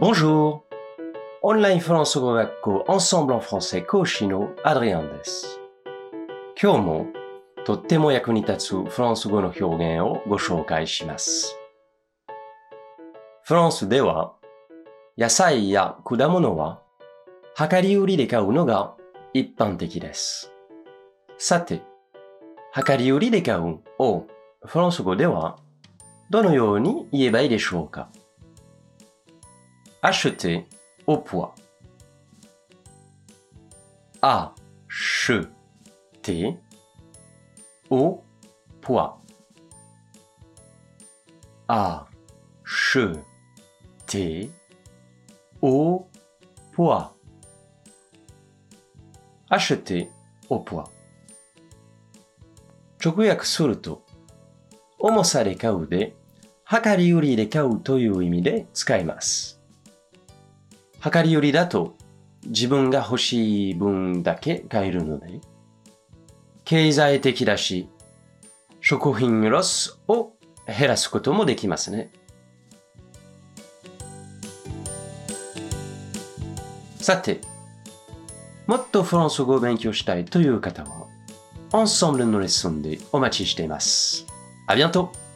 Bonjour! オンラインフランス語学校 Ensemble en français 講師のアドリアンです。今日もとっても役に立つフランス語の表現をご紹介します。フランスでは野菜や果物は量り売りで買うのが一般的です。さて、量り売りで買うをフランス語ではどのように言えばいいでしょうか acheter au poids. A che T au poids. A che T au poids. Acheter au poids. 直訳すると、重さで買うで、量り売りで買うという意味で使います。量り売りだと自分が欲しい分だけ買えるので、経済的だし、食品ロスを減らすこともできますね。さて、もっとフランス語を勉強したいという方は、Ensemble のレッスンでお待ちしています。ありがとう